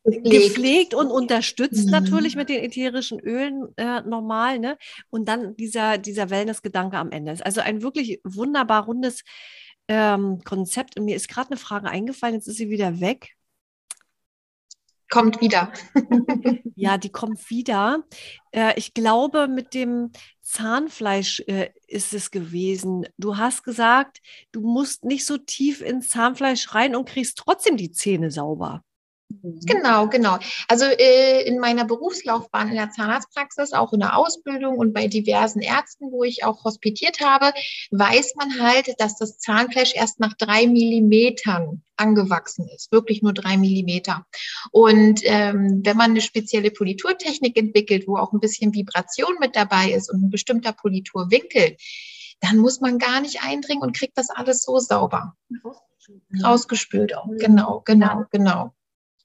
Gepflegt und unterstützt Mhm. natürlich mit den ätherischen Ölen äh, normal. Ne? Und dann dieser, dieser Wellness-Gedanke am Ende. Ist also ein wirklich wunderbar rundes ähm, Konzept. Und mir ist gerade eine Frage eingefallen, jetzt ist sie wieder weg. kommt wieder. ja, die kommt wieder. Äh, ich glaube, mit dem Zahnfleisch äh, ist es gewesen. Du hast gesagt, du musst nicht so tief ins Zahnfleisch rein und kriegst trotzdem die Zähne sauber. Mhm. Genau, genau. Also äh, in meiner Berufslaufbahn in der Zahnarztpraxis, auch in der Ausbildung und bei diversen Ärzten, wo ich auch hospitiert habe, weiß man halt, dass das Zahnfleisch erst nach drei Millimetern angewachsen ist, wirklich nur drei Millimeter. Und ähm, wenn man eine spezielle Politurtechnik entwickelt, wo auch ein bisschen Vibration mit dabei ist und ein bestimmter Politurwinkel, dann muss man gar nicht eindringen und kriegt das alles so sauber. Rausgespült auch. Genau, genau, genau.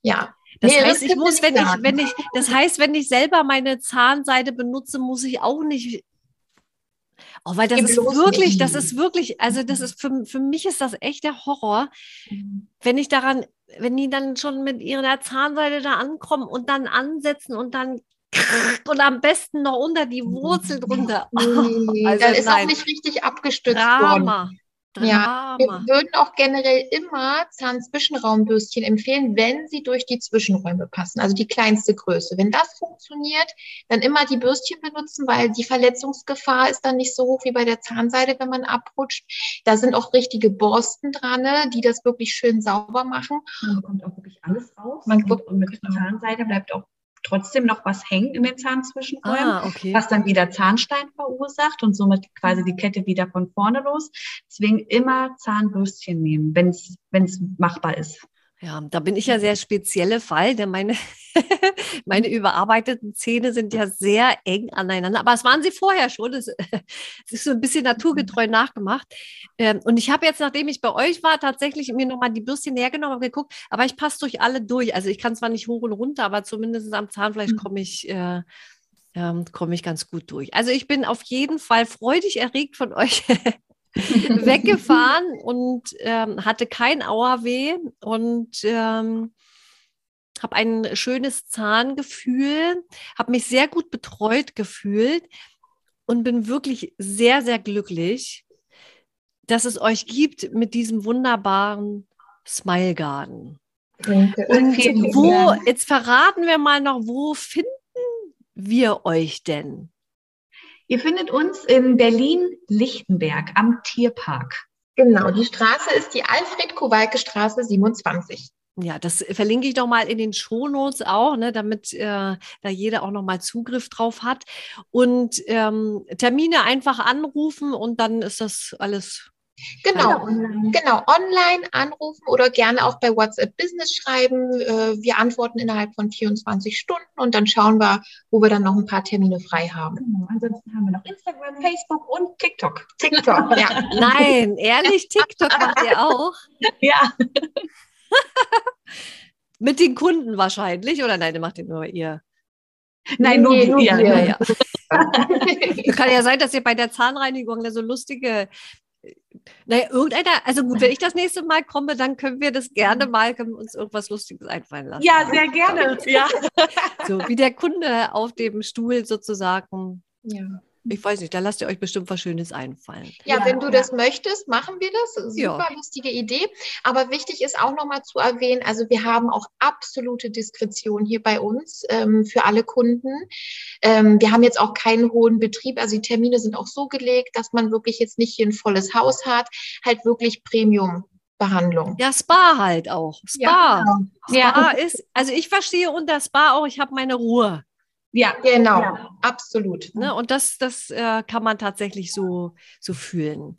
Ja. Das nee, heißt, das ich muss, wenn sagen. ich, wenn ich, das heißt, wenn ich selber meine Zahnseide benutze, muss ich auch nicht Oh, weil das ist wirklich, das ist wirklich, also das ist für, für mich ist das echt der Horror, mhm. wenn ich daran, wenn die dann schon mit ihrer Zahnseide da ankommen und dann ansetzen und dann und am besten noch unter die Wurzel drunter. Nee, also dann ist nein. auch nicht richtig abgestützt Drama. worden. Drama. Ja, wir würden auch generell immer Zahnzwischenraumbürstchen empfehlen, wenn sie durch die Zwischenräume passen, also die kleinste Größe. Wenn das funktioniert, dann immer die Bürstchen benutzen, weil die Verletzungsgefahr ist dann nicht so hoch wie bei der Zahnseide, wenn man abrutscht. Da sind auch richtige Borsten dran, ne, die das wirklich schön sauber machen. Man bekommt auch wirklich alles raus. Man und, und mit genau. Zahnseide bleibt auch trotzdem noch was hängen in den Zahnzwischenräumen, ah, okay. was dann wieder Zahnstein verursacht und somit quasi die Kette wieder von vorne los. Deswegen immer Zahnbürstchen nehmen, wenn es machbar ist. Ja, da bin ich ja sehr spezielle Fall, denn meine, meine überarbeiteten Zähne sind ja sehr eng aneinander. Aber es waren sie vorher schon. Es, ist so ein bisschen naturgetreu mhm. nachgemacht. Ähm, und ich habe jetzt, nachdem ich bei euch war, tatsächlich mir nochmal die Bürstchen näher genommen und geguckt, aber ich passe durch alle durch. Also ich kann zwar nicht hoch und runter, aber zumindest am Zahnfleisch mhm. komme ich. Äh, ähm, komme ich ganz gut durch. Also ich bin auf jeden Fall freudig erregt von euch weggefahren und ähm, hatte kein Auerweh und ähm, habe ein schönes Zahngefühl, habe mich sehr gut betreut gefühlt und bin wirklich sehr, sehr glücklich, dass es euch gibt mit diesem wunderbaren Smile Garden. Danke. Und wo, jetzt verraten wir mal noch, wo finden wir euch denn? Ihr findet uns in Berlin-Lichtenberg am Tierpark. Genau, die Straße ist die Alfred-Kowalke-Straße 27. Ja, das verlinke ich doch mal in den Shownotes auch, ne, damit äh, da jeder auch noch mal Zugriff drauf hat. Und ähm, Termine einfach anrufen und dann ist das alles Genau, online. genau, online anrufen oder gerne auch bei WhatsApp Business schreiben. Äh, wir antworten innerhalb von 24 Stunden und dann schauen wir, wo wir dann noch ein paar Termine frei haben. Genau. Ansonsten haben wir noch Instagram, Facebook und TikTok. TikTok, ja. Nein, ehrlich, TikTok macht ihr auch? Ja. Mit den Kunden wahrscheinlich, oder nein, macht ihr nur ihr? Nein, nur, nee, nur wir. Ja, ja. Kann ja sein, dass ihr bei der Zahnreinigung so lustige naja, irgendeiner, also gut, wenn ich das nächste Mal komme, dann können wir das gerne mal, können wir uns irgendwas Lustiges einfallen lassen. Ja, sehr gerne. Ja. So wie der Kunde auf dem Stuhl sozusagen. Ja ich weiß nicht, da lasst ihr euch bestimmt was Schönes einfallen. Ja, ja wenn du ja. das möchtest, machen wir das. Super ja. lustige Idee. Aber wichtig ist auch nochmal zu erwähnen, also wir haben auch absolute Diskretion hier bei uns ähm, für alle Kunden. Ähm, wir haben jetzt auch keinen hohen Betrieb. Also die Termine sind auch so gelegt, dass man wirklich jetzt nicht hier ein volles Haus hat, halt wirklich Premium Behandlung. Ja, Spa halt auch. Spa. Ja, genau. Spa ist, also ich verstehe unter Spa auch, ich habe meine Ruhe. Ja, genau, ja. absolut. Ne? Und das, das äh, kann man tatsächlich so, so fühlen.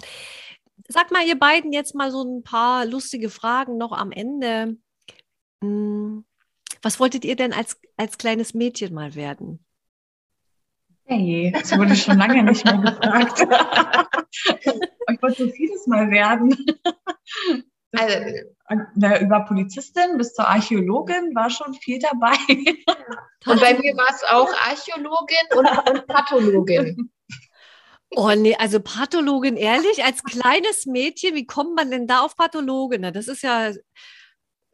Sag mal, ihr beiden jetzt mal so ein paar lustige Fragen noch am Ende. Hm, was wolltet ihr denn als, als kleines Mädchen mal werden? Hey, das wurde schon lange nicht mehr gefragt. ich wollte so vieles mal werden. Also, na, über Polizistin bis zur Archäologin war schon viel dabei. Und bei mir war es auch Archäologin und, und Pathologin. Oh nee, also Pathologin, ehrlich, als kleines Mädchen, wie kommt man denn da auf Pathologin? Das ist ja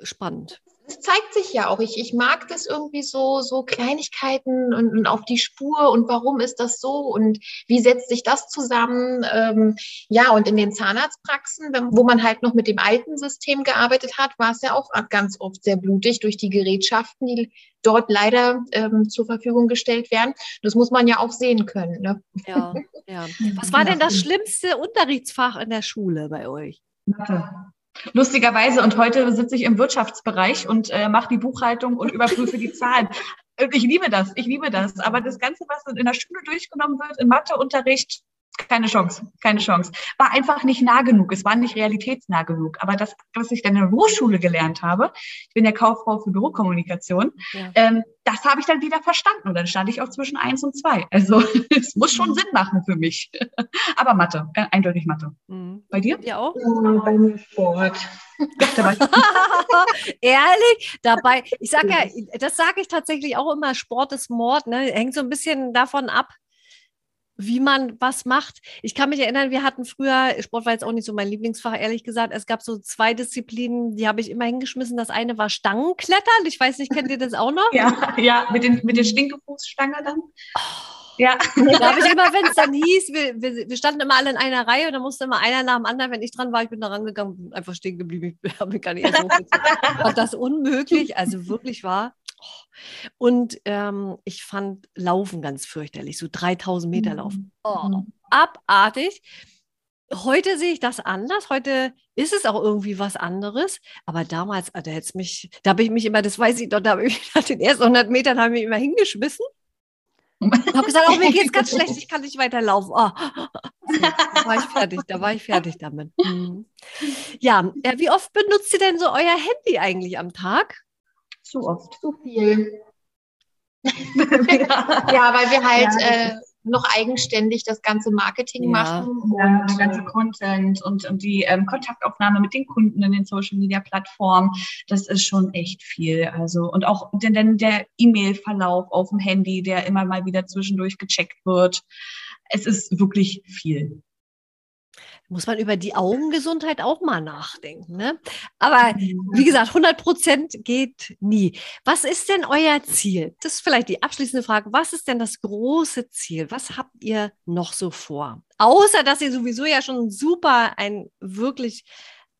spannend. Es zeigt sich ja auch. Ich, ich mag das irgendwie so, so Kleinigkeiten und, und auf die Spur und warum ist das so und wie setzt sich das zusammen? Ähm, ja, und in den Zahnarztpraxen, wo man halt noch mit dem alten System gearbeitet hat, war es ja auch ganz oft sehr blutig durch die Gerätschaften, die dort leider ähm, zur Verfügung gestellt werden. Das muss man ja auch sehen können. Ne? Ja, ja. Was war denn das schlimmste Unterrichtsfach in der Schule bei euch? Mathe. Lustigerweise, und heute sitze ich im Wirtschaftsbereich und äh, mache die Buchhaltung und überprüfe die Zahlen. Ich liebe das, ich liebe das. Aber das Ganze, was in der Schule durchgenommen wird, im Matheunterricht, keine Chance, keine Chance. War einfach nicht nah genug, es war nicht realitätsnah genug. Aber das, was ich dann in der Hochschule gelernt habe, ich bin ja Kauffrau für Bürokommunikation, ja. ähm, das habe ich dann wieder verstanden. Und dann stand ich auch zwischen eins und zwei. Also es muss schon Sinn machen für mich. Aber Mathe, äh, eindeutig Mathe. Mhm. Bei dir? Ja auch? Bei mir Sport. Ehrlich, dabei, ich sage ja, das sage ich tatsächlich auch immer, Sport ist Mord, ne? Hängt so ein bisschen davon ab, wie man was macht. Ich kann mich erinnern, wir hatten früher, Sport war jetzt auch nicht so mein Lieblingsfach, ehrlich gesagt. Es gab so zwei Disziplinen, die habe ich immer hingeschmissen. Das eine war Stangenklettern. Ich weiß nicht, kennt ihr das auch noch? Ja, ja, mit den, mit den Stinkefußstange dann. Oh. Ja. Da habe ich immer, wenn es dann hieß, wir, wir, wir, standen immer alle in einer Reihe und dann musste immer einer nach dem anderen, wenn ich dran war, ich bin da rangegangen, einfach stehen geblieben. Ich habe mich gar nicht erst War das unmöglich? Also wirklich war. Und ähm, ich fand Laufen ganz fürchterlich, so 3000 Meter laufen. Mhm. Oh, mhm. abartig. Heute sehe ich das anders. Heute ist es auch irgendwie was anderes. Aber damals, ah, da hätte mich, da habe ich mich immer, das weiß ich doch, da habe ich nach den ersten 100 Metern habe ich mich immer hingeschmissen. Und habe gesagt, oh, mir geht es ganz schlecht, ich kann nicht weiterlaufen. Oh. So, da war ich fertig, da war ich fertig damit. Mhm. Ja, äh, wie oft benutzt ihr denn so euer Handy eigentlich am Tag? Zu oft. Zu viel. ja, weil wir halt ja, äh, noch eigenständig das ganze Marketing ja. machen. Ja, und der ganze Content und, und die ähm, Kontaktaufnahme mit den Kunden in den Social Media Plattformen, das ist schon echt viel. Also, und auch denn, denn der E-Mail-Verlauf auf dem Handy, der immer mal wieder zwischendurch gecheckt wird. Es ist wirklich viel muss man über die Augengesundheit auch mal nachdenken. Ne? Aber wie gesagt, 100 Prozent geht nie. Was ist denn euer Ziel? Das ist vielleicht die abschließende Frage. Was ist denn das große Ziel? Was habt ihr noch so vor? Außer, dass ihr sowieso ja schon super, ein wirklich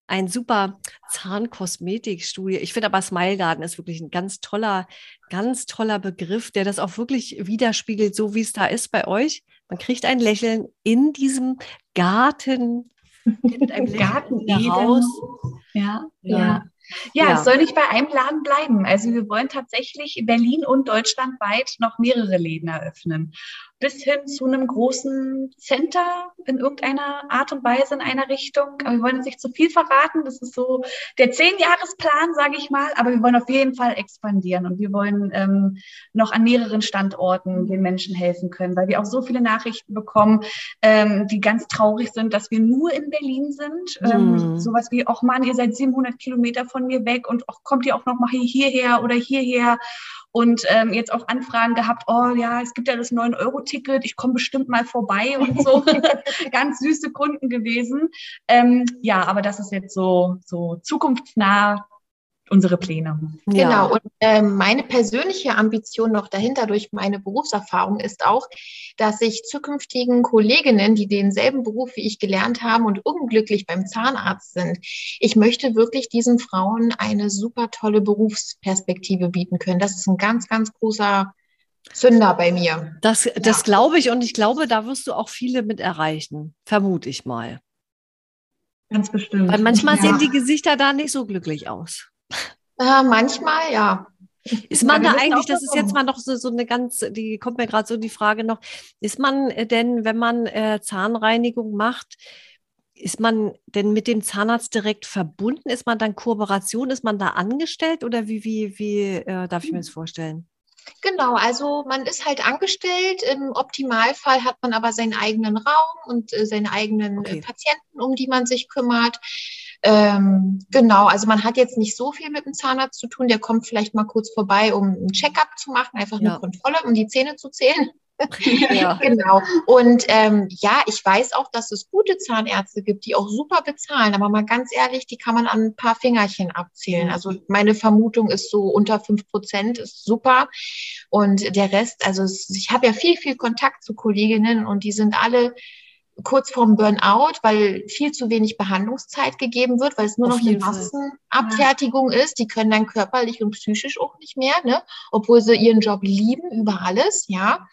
ein super Zahnkosmetikstudio. Ich finde aber Smile Garden ist wirklich ein ganz toller, ganz toller Begriff, der das auch wirklich widerspiegelt, so wie es da ist bei euch. Man kriegt ein Lächeln in diesem Garten, mit einem Garten raus. Ja, ja. ja. Ja, es soll nicht bei einem Laden bleiben. Also wir wollen tatsächlich Berlin und deutschlandweit noch mehrere Läden eröffnen bis hin zu einem großen Center in irgendeiner Art und Weise in einer Richtung. Aber wir wollen jetzt nicht zu viel verraten. Das ist so der Zehn-Jahres-Plan, sage ich mal. Aber wir wollen auf jeden Fall expandieren und wir wollen ähm, noch an mehreren Standorten den Menschen helfen können, weil wir auch so viele Nachrichten bekommen, ähm, die ganz traurig sind, dass wir nur in Berlin sind. Ähm, mhm. Sowas wie, ach Mann, ihr seid 700 Kilometer von mir weg und ach, kommt ihr auch noch mal hierher oder hierher? Und ähm, jetzt auch Anfragen gehabt, oh ja, es gibt ja das 9-Euro-Ticket, ich komme bestimmt mal vorbei und so. Ganz süße Kunden gewesen. Ähm, ja, aber das ist jetzt so, so zukunftsnah unsere Pläne. Ja. Genau. Und äh, meine persönliche Ambition noch dahinter durch meine Berufserfahrung ist auch, dass ich zukünftigen Kolleginnen, die denselben Beruf wie ich gelernt haben und unglücklich beim Zahnarzt sind, ich möchte wirklich diesen Frauen eine super tolle Berufsperspektive bieten können. Das ist ein ganz, ganz großer Zünder bei mir. Das, das ja. glaube ich und ich glaube, da wirst du auch viele mit erreichen, vermute ich mal. Ganz bestimmt. Weil manchmal ja. sehen die Gesichter da nicht so glücklich aus. Äh, manchmal, ja. Ist man da eigentlich, das ist jetzt mal noch so, so eine ganz, die kommt mir gerade so die Frage noch, ist man denn, wenn man äh, Zahnreinigung macht, ist man denn mit dem Zahnarzt direkt verbunden? Ist man dann Kooperation? Ist man da angestellt oder wie, wie, wie äh, darf ich mir das vorstellen? Genau, also man ist halt angestellt. Im Optimalfall hat man aber seinen eigenen Raum und äh, seine eigenen äh, okay. Patienten, um die man sich kümmert. Ähm, genau, also man hat jetzt nicht so viel mit dem Zahnarzt zu tun. Der kommt vielleicht mal kurz vorbei, um ein Checkup zu machen, einfach ja. eine Kontrolle, um die Zähne zu zählen. Ja. genau. Und ähm, ja, ich weiß auch, dass es gute Zahnärzte gibt, die auch super bezahlen. Aber mal ganz ehrlich, die kann man an ein paar Fingerchen abzählen. Also meine Vermutung ist so unter fünf Prozent ist super. Und der Rest, also ich habe ja viel, viel Kontakt zu Kolleginnen und die sind alle kurz vorm Burnout, weil viel zu wenig Behandlungszeit gegeben wird, weil es nur Auf noch eine. Massenabfertigung ist. Die können dann körperlich und psychisch auch nicht mehr, ne? obwohl sie ihren Job lieben über alles, ja.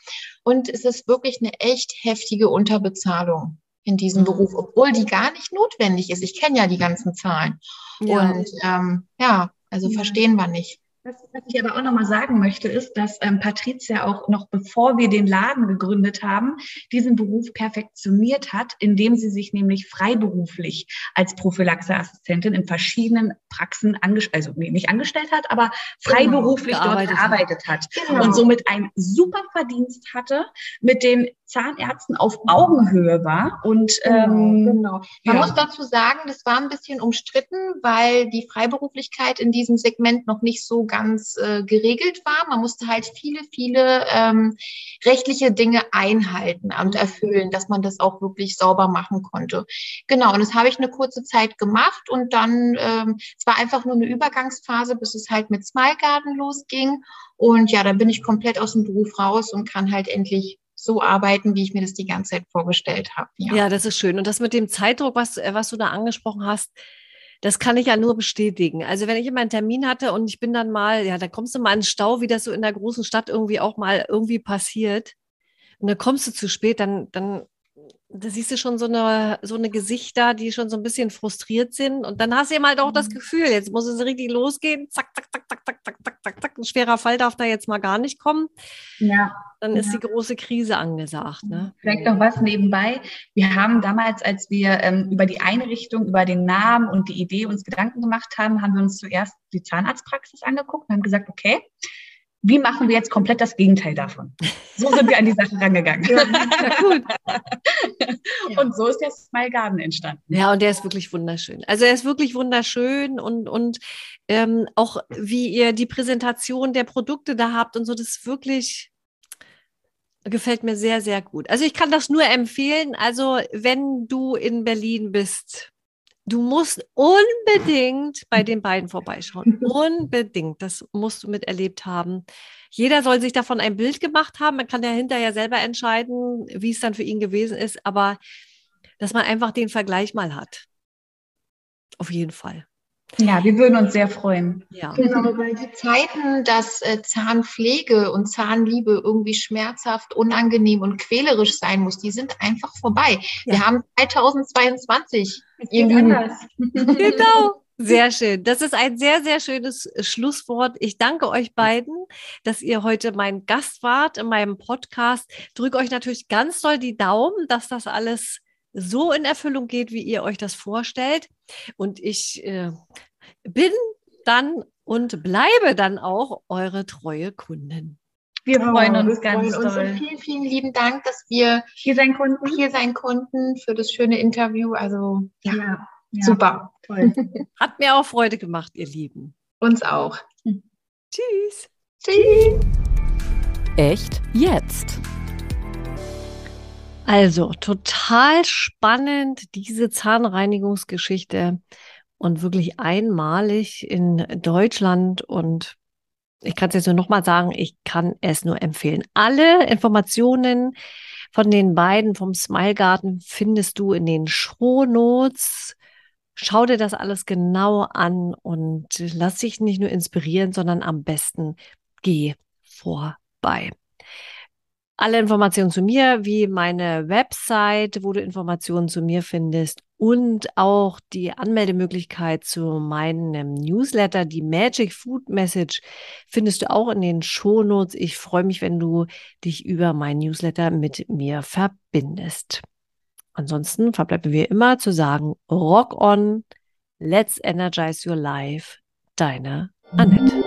Und es ist wirklich eine echt heftige Unterbezahlung in diesem Mhm. Beruf, obwohl die gar nicht notwendig ist. Ich kenne ja die ganzen Zahlen. Ja. Und ähm, ja, also Ja. verstehen wir nicht. Was, was ich aber auch nochmal sagen möchte, ist, dass ähm, Patricia auch noch bevor wir den Laden gegründet haben, diesen Beruf perfektioniert hat, indem sie sich nämlich freiberuflich als Prophylaxeassistentin in verschiedenen Praxen angestellt, also nee, nicht angestellt hat, aber freiberuflich dort gearbeitet hat. hat. Genau. Und somit einen super Verdienst hatte, mit den Zahnärzten auf Augenhöhe war. Und ähm, genau. Man ja. muss dazu sagen, das war ein bisschen umstritten, weil die Freiberuflichkeit in diesem Segment noch nicht so ganz äh, geregelt war. Man musste halt viele, viele ähm, rechtliche Dinge einhalten und erfüllen, dass man das auch wirklich sauber machen konnte. Genau, und das habe ich eine kurze Zeit gemacht und dann, ähm, es war einfach nur eine Übergangsphase, bis es halt mit Smile Garden losging. Und ja, da bin ich komplett aus dem Beruf raus und kann halt endlich so arbeiten, wie ich mir das die ganze Zeit vorgestellt habe. Ja, das ist schön. Und das mit dem Zeitdruck, was, äh, was du da angesprochen hast, das kann ich ja nur bestätigen. Also wenn ich immer einen Termin hatte und ich bin dann mal, ja, da kommst du mal in den Stau, wie das so in der großen Stadt irgendwie auch mal irgendwie passiert. Und dann kommst du zu spät, dann, dann da siehst du schon so eine, so eine Gesichter, die schon so ein bisschen frustriert sind. Und dann hast du eben halt auch das Gefühl, jetzt muss es richtig losgehen. Zack, zack, zack, zack, zack, zack, zack, zack, zack. Ein schwerer Fall darf da jetzt mal gar nicht kommen. ja, Dann ist Ja. die große Krise angesagt. Ne? Vielleicht noch was nebenbei. Wir haben damals, als wir ähm, über die Einrichtung, über den Namen und die Idee uns Gedanken gemacht haben, haben wir uns zuerst die Zahnarztpraxis angeguckt und haben gesagt, okay, wie machen wir jetzt komplett das Gegenteil davon? So sind wir an die Sache rangegangen. Ja, gut. Und so ist der Smile Garden entstanden. Ja, und der ist wirklich wunderschön. Also er ist wirklich wunderschön und, und ähm, auch wie ihr die Präsentation der Produkte da habt und so, das ist wirklich, gefällt mir sehr, sehr gut. Also ich kann das nur empfehlen. Also wenn du in Berlin bist, du musst unbedingt bei den beiden vorbeischauen. unbedingt. Das musst du miterlebt haben. Jeder soll sich davon ein Bild gemacht haben. Man kann ja hinterher selber entscheiden, wie es dann für ihn gewesen ist. Aber dass man einfach den Vergleich mal hat. Auf jeden Fall. Ja, wir würden uns sehr freuen. Ja. Genau, weil die Zeiten, dass äh, Zahnpflege und Zahnliebe irgendwie schmerzhaft, unangenehm und quälerisch sein muss, die sind einfach vorbei. Ja. Wir haben 2022. Es Ihr geht Lieben. anders. Genau. Sehr schön. Das ist ein sehr, sehr schönes Schlusswort. Ich danke euch beiden, dass ihr heute mein Gast wart in meinem Podcast. Drücke euch natürlich ganz doll die Daumen, dass das alles so in Erfüllung geht, wie ihr euch das vorstellt. Und ich äh, bin dann und bleibe dann auch eure treue Kundin. Wir freuen Ja, uns wir ganz freuen uns. doll. Und vielen, vielen lieben Dank, dass wir Hier sein konnten. hier sein konnten für das schöne Interview. Also ja, Ja, ja, super. Toll. Hat mir auch Freude gemacht, ihr Lieben. Uns auch. Tschüss. Tschüss. Echt jetzt? Also total spannend, diese Zahnreinigungsgeschichte und wirklich einmalig in Deutschland. Und ich kann es jetzt nur nochmal sagen, ich kann es nur empfehlen. Alle Informationen von den beiden vom Smile Garden findest du in den Shownotes. Schau dir das alles genau an und lass dich nicht nur inspirieren, sondern am besten geh vorbei. Alle Informationen zu mir, wie meine Website, wo du Informationen zu mir findest und auch die Anmeldemöglichkeit zu meinem Newsletter, die Magic Food Message, findest du auch in den Shownotes. Ich freue mich, wenn du dich über mein Newsletter mit mir verbindest. Ansonsten verbleibt mir immer zu sagen, rock on, let's energize your life. Deine Annette.